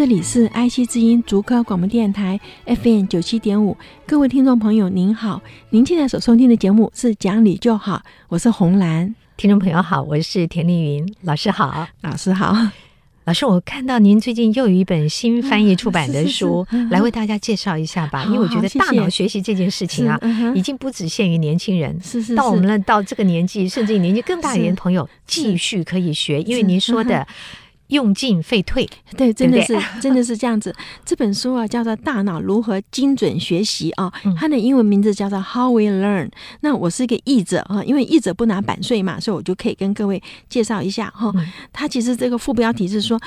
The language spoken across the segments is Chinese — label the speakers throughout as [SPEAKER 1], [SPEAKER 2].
[SPEAKER 1] 这里是爱惜之音竹科广播电台 FM 九七点五，各位听众朋友您好，您现在所收听的节目是《讲理就好》，我是红兰。
[SPEAKER 2] 听众朋友好，我是田丽云老师好，
[SPEAKER 1] 老师好。
[SPEAKER 2] 老师，我看到您最近又有一本新翻译出版的 书，嗯、是是是来为大家介绍一下吧。因为我觉得大脑学习这件事情啊，嗯、已经不只限于年轻人，是是是到我们了到这个年纪，甚至于年纪更大一点的朋友继续可以学。因为您说的。用进废退，
[SPEAKER 1] 对，真的是，真的是这样子。这本书啊，叫做《大脑如何精准学习》啊，它的英文名字叫做《How We Learn》。那我是一个译者啊，因为译者不拿版税嘛，所以我就可以跟各位介绍一下哈。它其实这个副标题是说。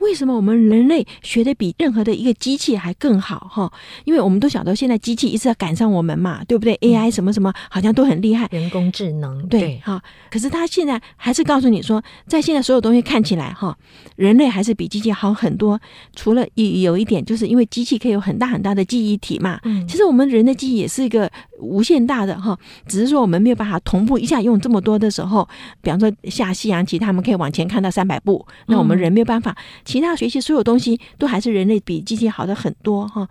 [SPEAKER 1] 为什么我们人类学的比任何的一个机器还更好哈？因为我们都晓得现在机器一直要赶上我们嘛，对不对？AI 什么什么好像都很厉害，
[SPEAKER 2] 人工智能
[SPEAKER 1] 对哈。可是他现在还是告诉你说，在现在所有东西看起来哈，人类还是比机器好很多。除了有有一点，就是因为机器可以有很大很大的记忆体嘛。嗯，其实我们人的记忆也是一个无限大的哈，只是说我们没有办法同步一下用这么多的时候，比方说下西洋棋，他们可以往前看到三百步，那我们人没有办法。其他学习所有东西都还是人类比机器好的很多哈。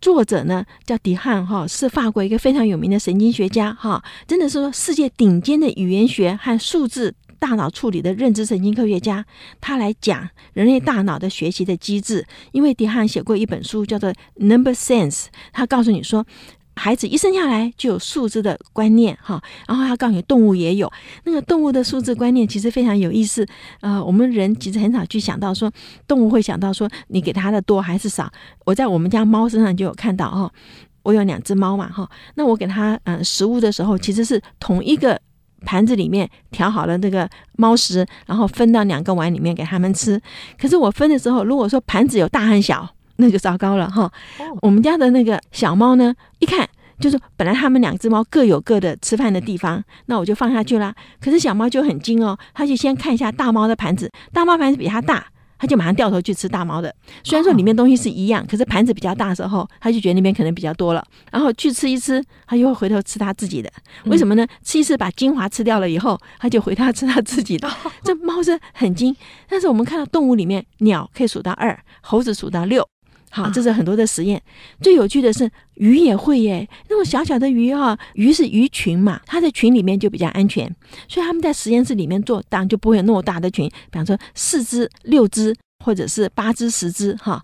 [SPEAKER 1] 作者呢叫迪汉哈，是法国一个非常有名的神经学家哈，真的是说世界顶尖的语言学和数字大脑处理的认知神经科学家。他来讲人类大脑的学习的机制，因为迪汉写过一本书叫做《Number Sense》，他告诉你说。孩子一生下来就有数字的观念哈，然后他告诉你动物也有那个动物的数字观念，其实非常有意思。呃，我们人其实很少去想到说动物会想到说你给他的多还是少。我在我们家猫身上就有看到哈，我有两只猫嘛哈，那我给它嗯食物的时候，其实是同一个盘子里面调好了那个猫食，然后分到两个碗里面给他们吃。可是我分的时候，如果说盘子有大和小。那就糟糕了哈！我们家的那个小猫呢，一看就是本来它们两只猫各有各的吃饭的地方，那我就放下去啦。可是小猫就很精哦，它就先看一下大猫的盘子，大猫盘子比它大，它就马上掉头去吃大猫的。虽然说里面东西是一样，可是盘子比较大的时候，它就觉得那边可能比较多了，然后去吃一吃，它又会回头吃它自己的。为什么呢？吃一次把精华吃掉了以后，它就回头吃它自己的。这猫是很精，但是我们看到动物里面，鸟可以数到二，猴子数到六。好，这是很多的实验。最有趣的是鱼也会耶，那种小小的鱼哈，鱼是鱼群嘛，它在群里面就比较安全，所以他们在实验室里面做，当然就不会有那么大的群，比方说四只、六只，或者是八只、十只哈。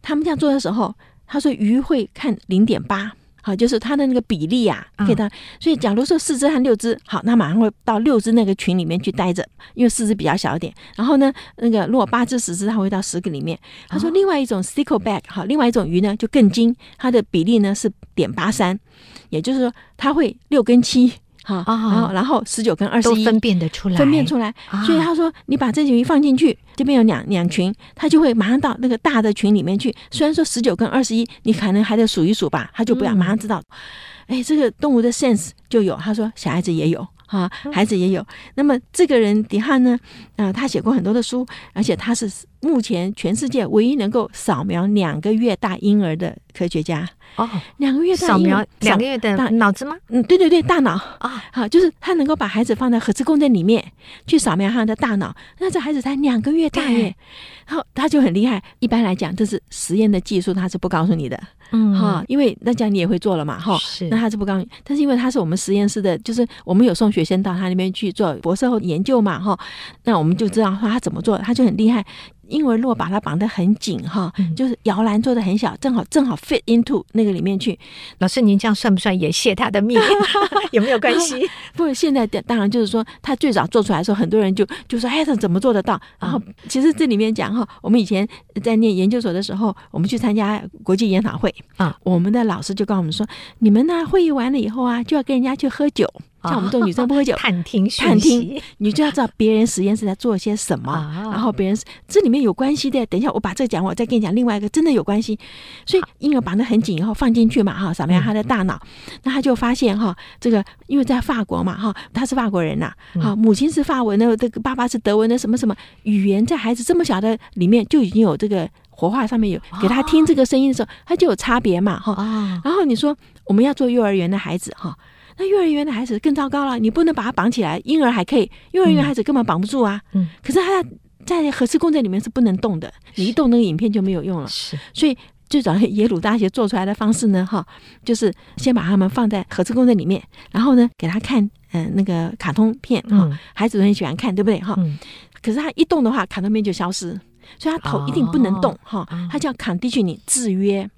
[SPEAKER 1] 他们这样做的时候，他说鱼会看零点八。好，就是它的那个比例啊，给它。所以，假如说四只和六只，好，那马上会到六只那个群里面去待着，因为四只比较小一点。然后呢，那个如果八只、十只，它会到十个里面。他说，另外一种 stickleback，好，另外一种鱼呢就更精，它的比例呢是点八三，也就是说，它会六跟七。好，然后然后十九跟二十一
[SPEAKER 2] 分辨得出来，
[SPEAKER 1] 分辨出来。所以他说，你把这群鱼放进去，这边有两两群，它就会马上到那个大的群里面去。虽然说十九跟二十一，你可能还得数一数吧，他就不要马上知道。哎，这个动物的 sense 就有。他说，小孩子也有。啊，孩子也有。那么这个人迪汉呢？啊，他写过很多的书，而且他是目前全世界唯一能够扫描两个月大婴儿的科学家。哦，两个月大
[SPEAKER 2] 扫描两个月的脑子吗？
[SPEAKER 1] 嗯，对对对，大脑啊，好，就是他能够把孩子放在核磁共振里面去扫描他的大脑。那这孩子才两个月大耶，然后他就很厉害。一般来讲，这是实验的技术，他是不告诉你的。嗯，哈，因为那这样你也会做了嘛，哈，是。那他是不告诉你，但是因为他是我们实验室的，就是我们有送学生到他那边去做博士后研究嘛，哈，那我们就知道他怎么做，他就很厉害。婴儿如果把它绑得很紧哈，就是摇篮做的很小，正好正好 fit into 那个里面去。
[SPEAKER 2] 老师，您这样算不算也泄他的密？有没有关系？
[SPEAKER 1] 不，现在当然就是说，他最早做出来的时候，很多人就就说：“哎，他怎么做得到？”然后其实这里面讲哈，我们以前在念研究所的时候，我们去参加国际研讨会啊，我们的老师就告诉我们说：“你们呢会议完了以后啊，就要跟人家去喝酒。”像我们这种女生不喝酒，
[SPEAKER 2] 探听
[SPEAKER 1] 探听，你就要知道别人实验室在做些什么，然后别人这里面有关系的。等一下我把这个讲完，我再跟你讲另外一个真的有关系。所以婴儿绑得很紧以后放进去嘛哈，扫描他的大脑，那他就发现哈，这个因为在法国嘛哈，他是法国人呐，好，母亲是法文的，这个爸爸是德文的，什么什么语言在孩子这么小的里面就已经有这个。活化上面有给他听这个声音的时候，他就有差别嘛，哈。然后你说我们要做幼儿园的孩子，哈，那幼儿园的孩子更糟糕了，你不能把他绑起来，婴儿还可以，幼儿园孩子根本绑不住啊。嗯。可是他在核磁共振里面是不能动的，你一动那个影片就没有用了。是。所以最早耶鲁大学做出来的方式呢，哈，就是先把他们放在核磁共振里面，然后呢给他看，嗯，那个卡通片，哈，孩子很喜欢看，对不对，哈？可是他一动的话，卡通片就消失。所以他头一定不能动哈，他叫 conditioning 制约，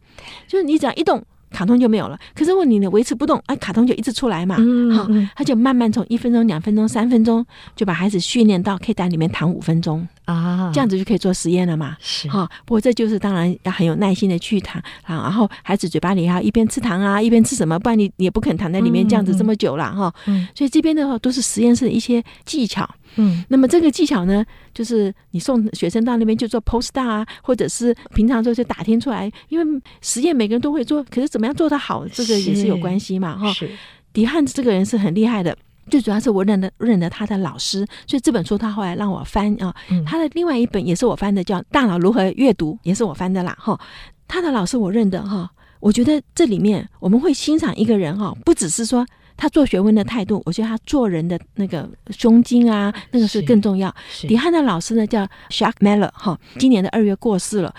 [SPEAKER 1] 就是你只要一动，卡通就没有了。可是问你呢，维持不动，哎，卡通就一直出来嘛。好，他就慢慢从一分钟、两分钟、三分钟，就把孩子训练到可以在里面躺五分钟啊，这样子就可以做实验了嘛。是哈，不过这就是当然要很有耐心的去谈啊，然后孩子嘴巴里还要一边吃糖啊，一边吃什么，不然你你也不肯躺在里面这样子这么久了哈。所以这边的话都是实验室的一些技巧。嗯，那么这个技巧呢，就是你送学生到那边去做 postdoc 啊，或者是平常就是打听出来，因为实验每个人都会做，可是怎么样做得好，这个也是有关系嘛，哈。是，迪汉这个人是很厉害的，最主要是我认得认得他的老师，所以这本书他后来让我翻啊，他的另外一本也是我翻的，叫《大脑如何阅读》，也是我翻的啦，哈。他的老师我认得哈，我觉得这里面我们会欣赏一个人哈，不只是说。他做学问的态度，我觉得他做人的那个胸襟啊，那个是更重要。迪汉的老师呢叫 Shark Miller 哈，今年的二月过世了，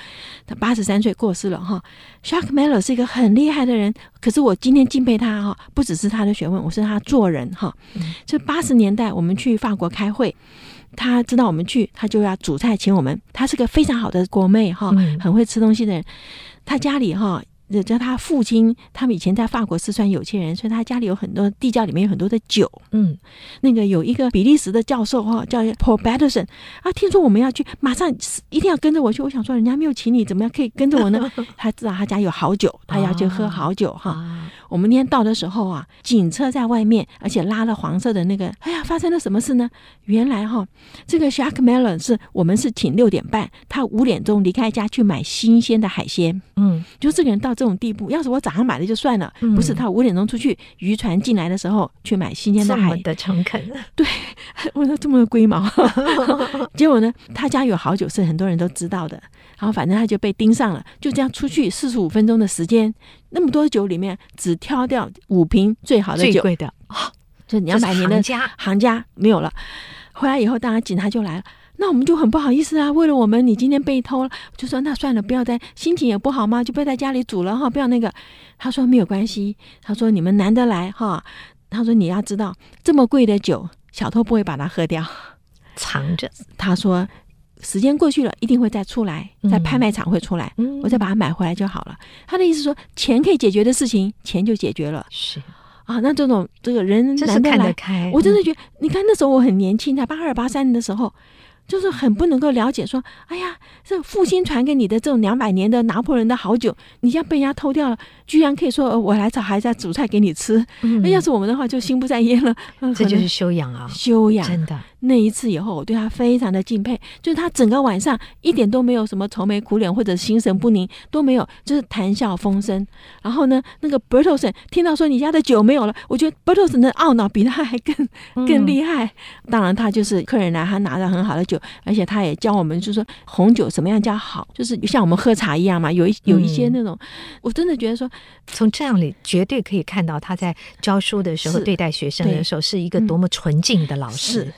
[SPEAKER 1] 他八十三岁过世了哈。Shark Miller 是一个很厉害的人，可是我今天敬佩他哈，不只是他的学问，我是他做人哈。这八十年代我们去法国开会，他知道我们去，他就要煮菜请我们。他是个非常好的国妹哈，很会吃东西的人。他家里哈。叫他父亲，他们以前在法国四川有钱人，所以他家里有很多地窖，里面有很多的酒。嗯，那个有一个比利时的教授哈，叫 Paul Batterson 啊，听说我们要去，马上一定要跟着我去。我想说，人家没有请你，怎么样可以跟着我呢？他知道他家有好酒，他要去喝好酒哈。我们那天到的时候啊，警车在外面，而且拉了黄色的那个。哎呀，发生了什么事呢？原来哈，这个 Jacques Miller 是我们是请六点半，他五点钟离开家去买新鲜的海鲜。嗯，就这个人到。这种地步，要是我早上买的就算了，不是他五点钟出去，渔船进来的时候去买新鲜的海
[SPEAKER 2] 的诚恳，
[SPEAKER 1] 对，我说这么龟毛，结果呢，他家有好酒是很多人都知道的，然后反正他就被盯上了，就这样出去四十五分钟的时间，那么多酒里面只挑掉五瓶最好的酒，
[SPEAKER 2] 最贵的啊，
[SPEAKER 1] 就你要买你的行家行家没有了，回来以后当然警察就来了。那我们就很不好意思啊，为了我们，你今天被偷了，就说那算了，不要再，心情也不好嘛，就不要在家里煮了哈，不要那个。他说没有关系，他说你们难得来哈，他说你要知道这么贵的酒，小偷不会把它喝掉，
[SPEAKER 2] 藏着。
[SPEAKER 1] 他说时间过去了，一定会再出来，在拍卖场会出来，嗯、我再把它买回来就好了。他的意思说，钱可以解决的事情，钱就解决了。是啊，那这种这个人难得来，得开我真的觉得，你看那时候我很年轻，才八二八三年的时候。就是很不能够了解，说，哎呀，这父亲传给你的这种两百年的拿破仑的好酒，你这样被人家偷掉了，居然可以说我来找孩子煮菜给你吃。那、嗯、要是我们的话，就心不在焉了。
[SPEAKER 2] 这就是修养啊，
[SPEAKER 1] 修养，
[SPEAKER 2] 真的。
[SPEAKER 1] 那一次以后，我对他非常的敬佩，就是他整个晚上一点都没有什么愁眉苦脸或者心神不宁都没有，就是谈笑风生。然后呢，那个 Bertelsson 听到说你家的酒没有了，我觉得 Bertelsson 的懊恼比他还更更厉害。嗯、当然，他就是客人来，他拿着很好的酒，而且他也教我们，就是说红酒什么样叫好，就是像我们喝茶一样嘛，有一有一些那种，嗯、我真的觉得说，
[SPEAKER 2] 从这样里绝对可以看到他在教书的时候对待学生的时候是一个多么纯净的老
[SPEAKER 1] 师。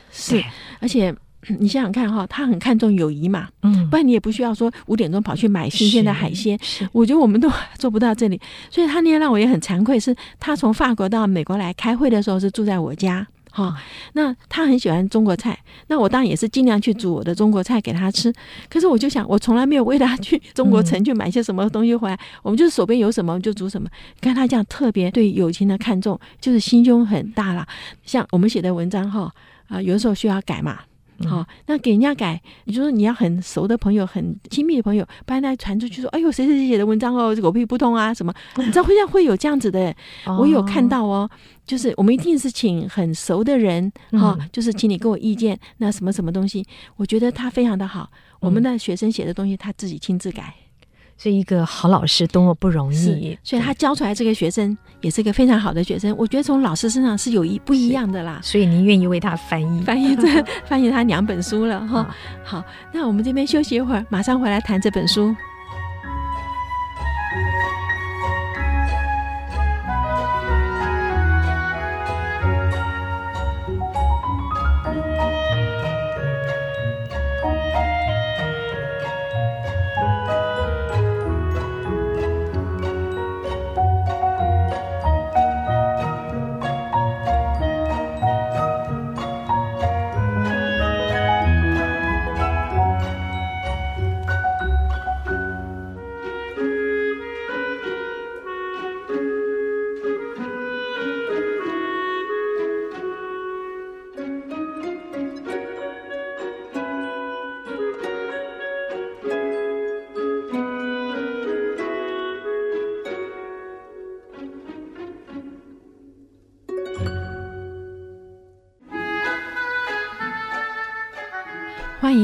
[SPEAKER 1] 而且你想想看哈，他很看重友谊嘛，嗯，不然你也不需要说五点钟跑去买新鲜的海鲜。我觉得我们都 做不到这里，所以他那天让我也很惭愧，是他从法国到美国来开会的时候是住在我家，哈，那他很喜欢中国菜，那我当然也是尽量去煮我的中国菜给他吃。可是我就想，我从来没有为他去中国城去买些什么东西回来，我们就是手边有什么就煮什么。看他这样特别对友情的看重，就是心胸很大了。像我们写的文章哈。啊，有的时候需要改嘛，好，那给人家改，你就说你要很熟的朋友，很亲密的朋友，不然他传出去说，哎呦，谁谁谁写的文章哦，狗屁不通啊，什么？你知道会这样会有这样子的，我有看到哦，就是我们一定是请很熟的人哈，就是请你给我意见，那什么什么东西，我觉得他非常的好，我们的学生写的东西他自己亲自改。
[SPEAKER 2] 所以一个好老师多么不容易，
[SPEAKER 1] 所以他教出来这个学生也是一个非常好的学生。我觉得从老师身上是有一不一样的啦。
[SPEAKER 2] 所以您愿意为他翻译，
[SPEAKER 1] 翻译这 翻译他两本书了哈。好，那我们这边休息一会儿，马上回来谈这本书。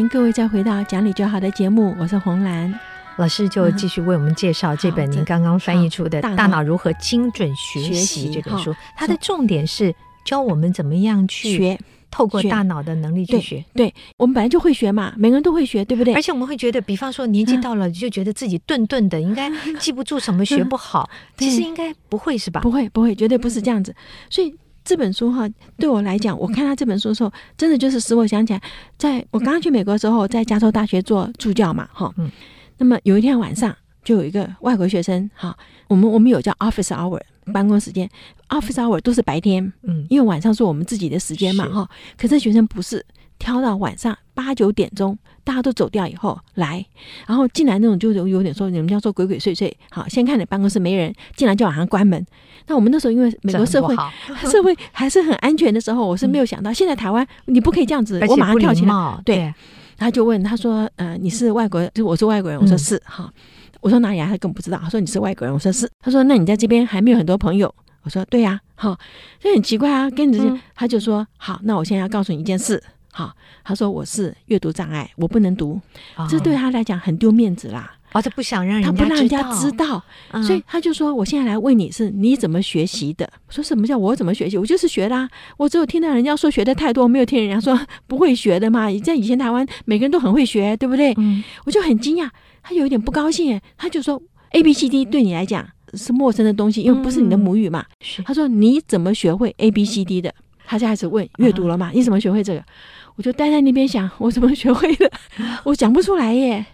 [SPEAKER 1] 迎各位再回到讲理就好的节目，我是红兰
[SPEAKER 2] 老师，就继续为我们介绍这本您刚刚翻译出的《大脑如何精准学习》这本书。它的重点是教我们怎么样去学，透过大脑的能力去学。
[SPEAKER 1] 对，我们本来就会学嘛，每个人都会学，对不对？
[SPEAKER 2] 而且我们会觉得，比方说年纪到了，就觉得自己顿顿的，应该 记不住什么，学不好。其实应该不会是吧？
[SPEAKER 1] 不会，不会，绝对不是这样子。所以。这本书哈，对我来讲，我看他这本书的时候，真的就是使我想起来，在我刚刚去美国的时候，在加州大学做助教嘛，哈，嗯，那么有一天晚上，就有一个外国学生，哈，我们我们有叫 office hour 办公时间，office hour 都是白天，嗯，因为晚上是我们自己的时间嘛，哈，可是学生不是。挑到晚上八九点钟，大家都走掉以后来，然后进来那种就有有点说，你们叫做鬼鬼祟祟。好，先看你办公室没人，进来就马上关门。那我们那时候因为美国社会 社会还是很安全的时候，我是没有想到，现在台湾你不可以这样子，我马上跳起来。对，他就问他说：“呃，你是外国人？就我是外国人。”我说：“是。”哈，我说哪里啊？他根本不知道。他说：“你是外国人。”我说：“是。”他说：“那你在这边还没有很多朋友？”我说：“对呀。”哈，就很奇怪啊，跟着他就说：“好，那我现在要告诉你一件事。”好，他说我是阅读障碍，我不能读，哦、这对他来讲很丢面子啦。
[SPEAKER 2] 哦，他不想让人家
[SPEAKER 1] 他不让人家知道，嗯、所以他就说：“我现在来问你是你怎么学习的？”我说：“什么叫我怎么学习？我就是学啦。我只有听到人家说学的太多，没有听人家说不会学的嘛。在以前台湾，每个人都很会学，对不对？”嗯、我就很惊讶，他有一点不高兴，他就说：“A B C D 对你来讲是陌生的东西，因为不是你的母语嘛。嗯”他说：“你怎么学会 A B C D 的？”他就开始问阅读了嘛？嗯、你怎么学会这个？我就待在那边想，我怎么学会的？我讲不出来耶。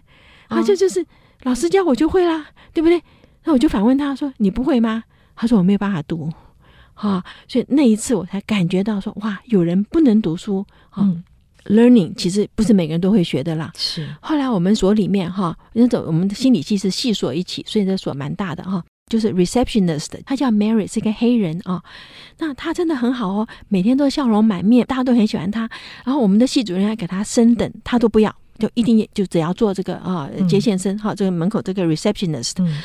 [SPEAKER 1] 他就就是老师教我就会啦，对不对？那我就反问他说：“你不会吗？”他说：“我没有办法读。”哈，所以那一次我才感觉到说：“哇，有人不能读书。”嗯，learning 其实不是每个人都会学的啦。是。后来我们所里面哈，那种我们的心理系是系所一起，所以这所蛮大的哈。就是 receptionist，他叫 Mary，是一个黑人啊、哦。那他真的很好哦，每天都笑容满面，大家都很喜欢他。然后我们的系主任还给他升等，他都不要，就一定就只要做这个啊、哦、接线生哈、这个门口这个 receptionist。嗯、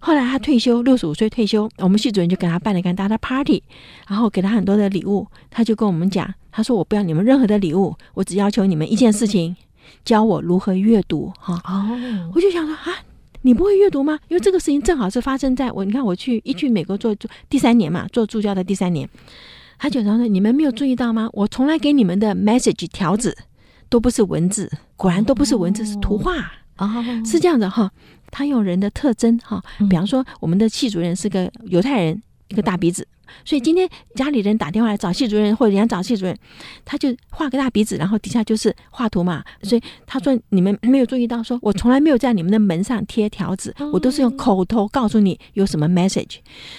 [SPEAKER 1] 后来他退休，六十五岁退休，我们系主任就给他办了一个大的 party，然后给他很多的礼物。他就跟我们讲，他说我不要你们任何的礼物，我只要求你们一件事情，教我如何阅读哈。哦，哦我就想说啊。你不会阅读吗？因为这个事情正好是发生在我，你看我去一去美国做做第三年嘛，做助教的第三年，他就说：“你们没有注意到吗？我从来给你们的 message 条子都不是文字，果然都不是文字，是图画啊，是这样的哈。他用人的特征哈，比方说我们的系主任是个犹太人，一个大鼻子。”所以今天家里人打电话来找系主任，或者人家找系主任，他就画个大鼻子，然后底下就是画图嘛。所以他说你们没有注意到说，说我从来没有在你们的门上贴条子，我都是用口头告诉你有什么 message。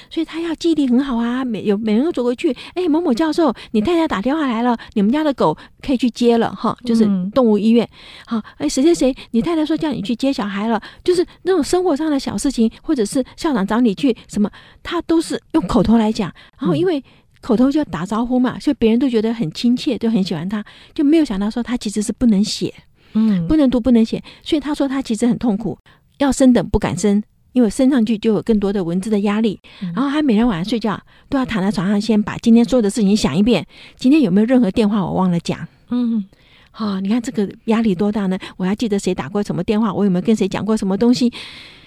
[SPEAKER 1] 所以他要记忆力很好啊，每有每人都走过去，哎，某某教授，你太太打电话来了，你们家的狗可以去接了哈，就是动物医院。好，哎，谁谁谁，你太太说叫你去接小孩了，就是那种生活上的小事情，或者是校长找你去什么，他都是用口头来讲。然后，因为口头就要打招呼嘛，所以别人都觉得很亲切，就很喜欢他，就没有想到说他其实是不能写，嗯，不能读，不能写，所以他说他其实很痛苦，要升等不敢升，因为升上去就有更多的文字的压力，然后他每天晚上睡觉都要躺在床上，先把今天所有的事情想一遍，今天有没有任何电话我忘了讲，嗯。好、哦，你看这个压力多大呢？我还记得谁打过什么电话，我有没有跟谁讲过什么东西？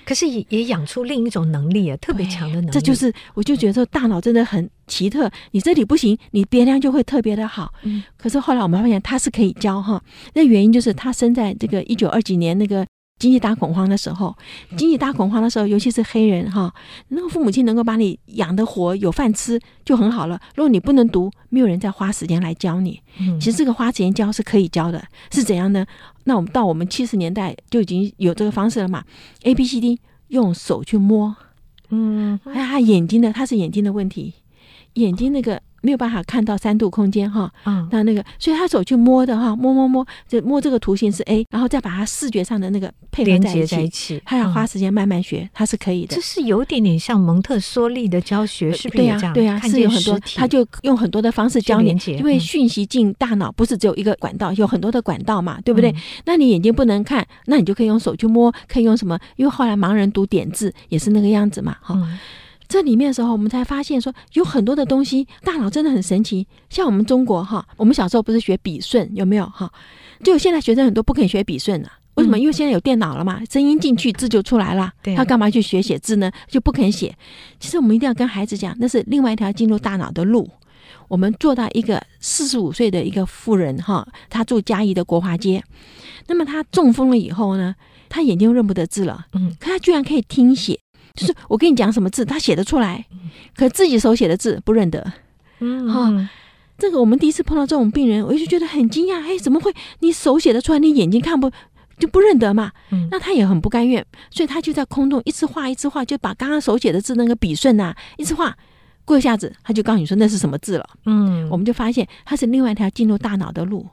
[SPEAKER 2] 可是也也养出另一种能力啊，特别强的能力。
[SPEAKER 1] 这就是，我就觉得说大脑真的很奇特。你这里不行，你别量就会特别的好。嗯。可是后来我们发现他是可以教哈，那原因就是他生在这个一九二几年那个。经济大恐慌的时候，经济大恐慌的时候，尤其是黑人哈，那个父母亲能够把你养得活，有饭吃就很好了。如果你不能读，没有人再花时间来教你。其实这个花时间教是可以教的，是怎样呢？那我们到我们七十年代就已经有这个方式了嘛？A B C D 用手去摸，嗯，哎呀眼睛的，他是眼睛的问题，眼睛那个。没有办法看到三度空间哈，嗯，那那个，所以他手去摸的哈，摸摸摸，就摸这个图形是 A，然后再把它视觉上的那个配合在一起，在一起他要花时间慢慢学，嗯、他是可以的。
[SPEAKER 2] 这是有点点像蒙特梭利的教学，是不是？
[SPEAKER 1] 对呀、啊，对呀、啊，是有很多，他就用很多的方式教你，因为讯息进大脑不是只有一个管道，有很多的管道嘛，对不对？嗯、那你眼睛不能看，那你就可以用手去摸，可以用什么？因为后来盲人读点字也是那个样子嘛，哈、嗯。这里面的时候，我们才发现说有很多的东西，大脑真的很神奇。像我们中国哈，我们小时候不是学笔顺，有没有哈？就现在学生很多不肯学笔顺了，为什么？因为现在有电脑了嘛，声音进去字就出来了。他干嘛去学写字呢？就不肯写。其实我们一定要跟孩子讲，那是另外一条进入大脑的路。我们做到一个四十五岁的一个妇人哈，她住嘉义的国华街，那么她中风了以后呢，她眼睛又认不得字了，嗯，可她居然可以听写。就是我跟你讲什么字，他写得出来，可自己手写的字不认得。嗯，哈、哦，这个我们第一次碰到这种病人，我就觉得很惊讶。哎，怎么会？你手写得出来，你眼睛看不就不认得嘛？嗯，那他也很不甘愿，所以他就在空中一直画一直画，就把刚刚手写的字那个笔顺呐，一直画。过一下子，他就告诉你说那是什么字了。嗯，我们就发现它是另外一条进入大脑的路。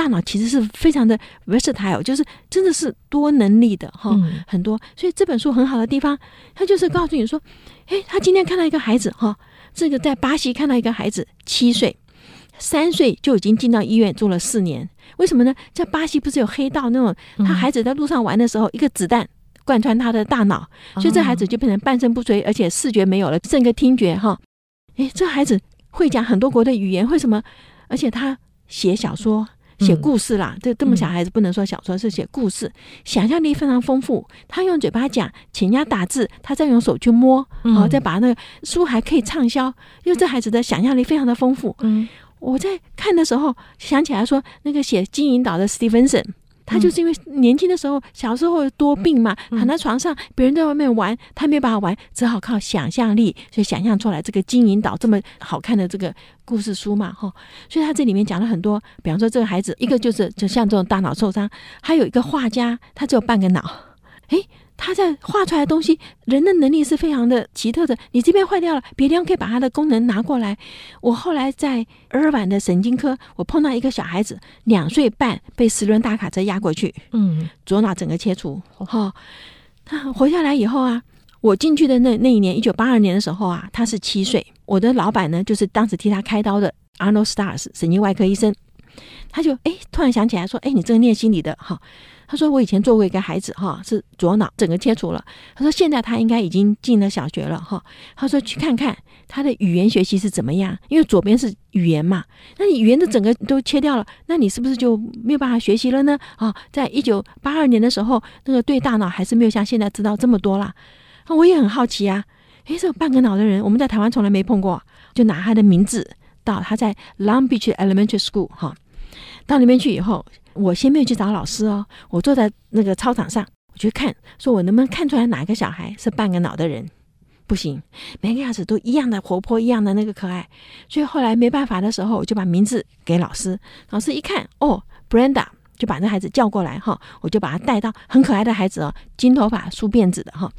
[SPEAKER 1] 大脑其实是非常的 versatile，就是真的是多能力的哈，很多。所以这本书很好的地方，他就是告诉你说，诶，他今天看到一个孩子哈，这个在巴西看到一个孩子，七岁，三岁就已经进到医院住了四年。为什么呢？在巴西不是有黑道那种，他孩子在路上玩的时候，一个子弹贯穿他的大脑，所以这孩子就变成半身不遂，而且视觉没有了，剩个听觉哈。诶，这孩子会讲很多国的语言，为什么？而且他写小说。写故事啦，这这么小孩子不能说小说，是写故事，想象力非常丰富。他用嘴巴讲，请人家打字，他再用手去摸，然后再把那个书还可以畅销。因为这孩子的想象力非常的丰富。嗯，我在看的时候想起来说，那个写《金银岛》的史蒂芬森。他就是因为年轻的时候，小时候多病嘛，躺在床上，别人在外面玩，他没办法玩，只好靠想象力，所以想象出来这个金银岛这么好看的这个故事书嘛，哈。所以他这里面讲了很多，比方说这个孩子，一个就是就像这种大脑受伤，还有一个画家，他只有半个脑，诶。他在画出来的东西，人的能力是非常的奇特的。你这边坏掉了，别地方可以把它的功能拿过来。我后来在尔湾的神经科，我碰到一个小孩子，两岁半被十轮大卡车压过去，嗯，左脑整个切除。哈，他活下来以后啊，我进去的那那一年，一九八二年的时候啊，他是七岁。我的老板呢，就是当时替他开刀的 Arnold Stars 神经外科医生，他就哎突然想起来说，哎，你这个念心理的哈。他说：“我以前做过一个孩子，哈，是左脑整个切除了。他说现在他应该已经进了小学了，哈。他说去看看他的语言学习是怎么样，因为左边是语言嘛，那你语言的整个都切掉了，那你是不是就没有办法学习了呢？啊，在一九八二年的时候，那个对大脑还是没有像现在知道这么多啦。我也很好奇啊，诶，这个半个脑的人，我们在台湾从来没碰过，就拿他的名字到他在 Long Beach Elementary School，哈，到里面去以后。”我先没有去找老师哦，我坐在那个操场上，我去看，说我能不能看出来哪个小孩是半个脑的人？不行，每个样子都一样的活泼，一样的那个可爱。所以后来没办法的时候，我就把名字给老师。老师一看，哦，Brenda，就把那孩子叫过来哈，我就把他带到很可爱的孩子哦，金头发梳辫子的哈，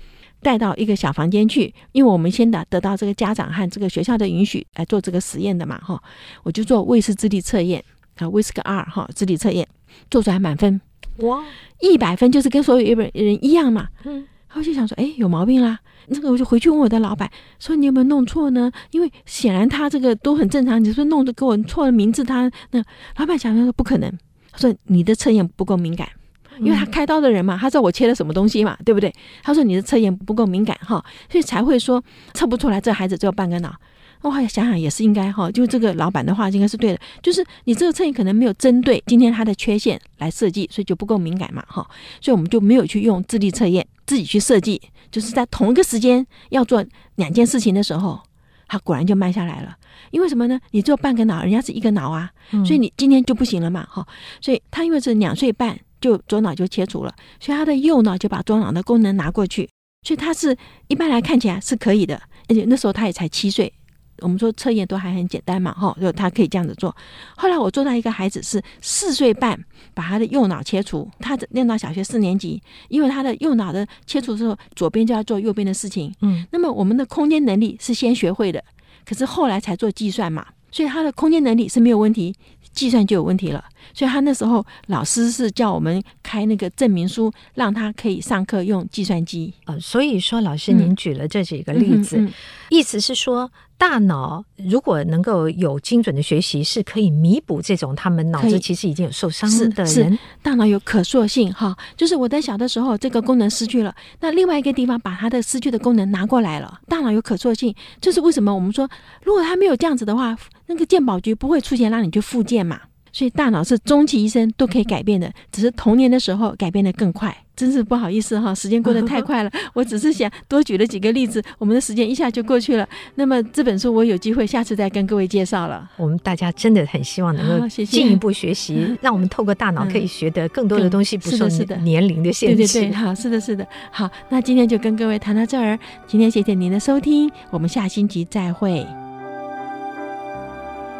[SPEAKER 1] 带到一个小房间去，因为我们先得得到这个家长和这个学校的允许来做这个实验的嘛哈，我就做卫氏智力测验啊，威斯克二哈智力测验。做出来满分哇，一百分就是跟所有日本人一样嘛。嗯，我就想说，哎，有毛病啦。那个我就回去问我的老板，说你有没有弄错呢？因为显然他这个都很正常，你说弄的给我错了名字，他那老板想说不可能，他说你的测验不够敏感。因为他开刀的人嘛，他知道我切了什么东西嘛，对不对？他说你的测验不够敏感哈，所以才会说测不出来这孩子只有半个脑。我想想也是应该哈，就这个老板的话应该是对的，就是你这个测验可能没有针对今天他的缺陷来设计，所以就不够敏感嘛哈。所以我们就没有去用智力测验，自己去设计，就是在同一个时间要做两件事情的时候，他果然就慢下来了。因为什么呢？你只有半个脑，人家是一个脑啊，所以你今天就不行了嘛哈。所以他因为是两岁半。就左脑就切除了，所以他的右脑就把左脑的功能拿过去，所以他是一般来看起来是可以的，而且那时候他也才七岁，我们说测验都还很简单嘛，哈，就他可以这样子做。后来我做到一个孩子是四岁半，把他的右脑切除，他念到小学四年级，因为他的右脑的切除之后，左边就要做右边的事情，嗯，那么我们的空间能力是先学会的，可是后来才做计算嘛，所以他的空间能力是没有问题。计算就有问题了，所以他那时候老师是叫我们开那个证明书，让他可以上课用计算机。
[SPEAKER 2] 呃，所以说老师您举了这几个例子，嗯嗯嗯、意思是说。大脑如果能够有精准的学习，是可以弥补这种他们脑子其实已经有受伤的人。
[SPEAKER 1] 大脑有可塑性哈，就是我在小的时候这个功能失去了，那另外一个地方把它的失去的功能拿过来了。大脑有可塑性，这是为什么？我们说，如果他没有这样子的话，那个健保局不会出现让你去复健嘛。所以大脑是终其一生都可以改变的，只是童年的时候改变的更快。真是不好意思哈，时间过得太快了。我只是想多举了几个例子，我们的时间一下就过去了。那么这本书我有机会下次再跟各位介绍了。
[SPEAKER 2] 我们大家真的很希望能够进一步学习，谢谢让我们透过大脑可以学得更多的东西，不受年龄的限制。
[SPEAKER 1] 对对对，好，是的，是的。好，那今天就跟各位谈到这儿。今天谢谢您的收听，我们下星期再会。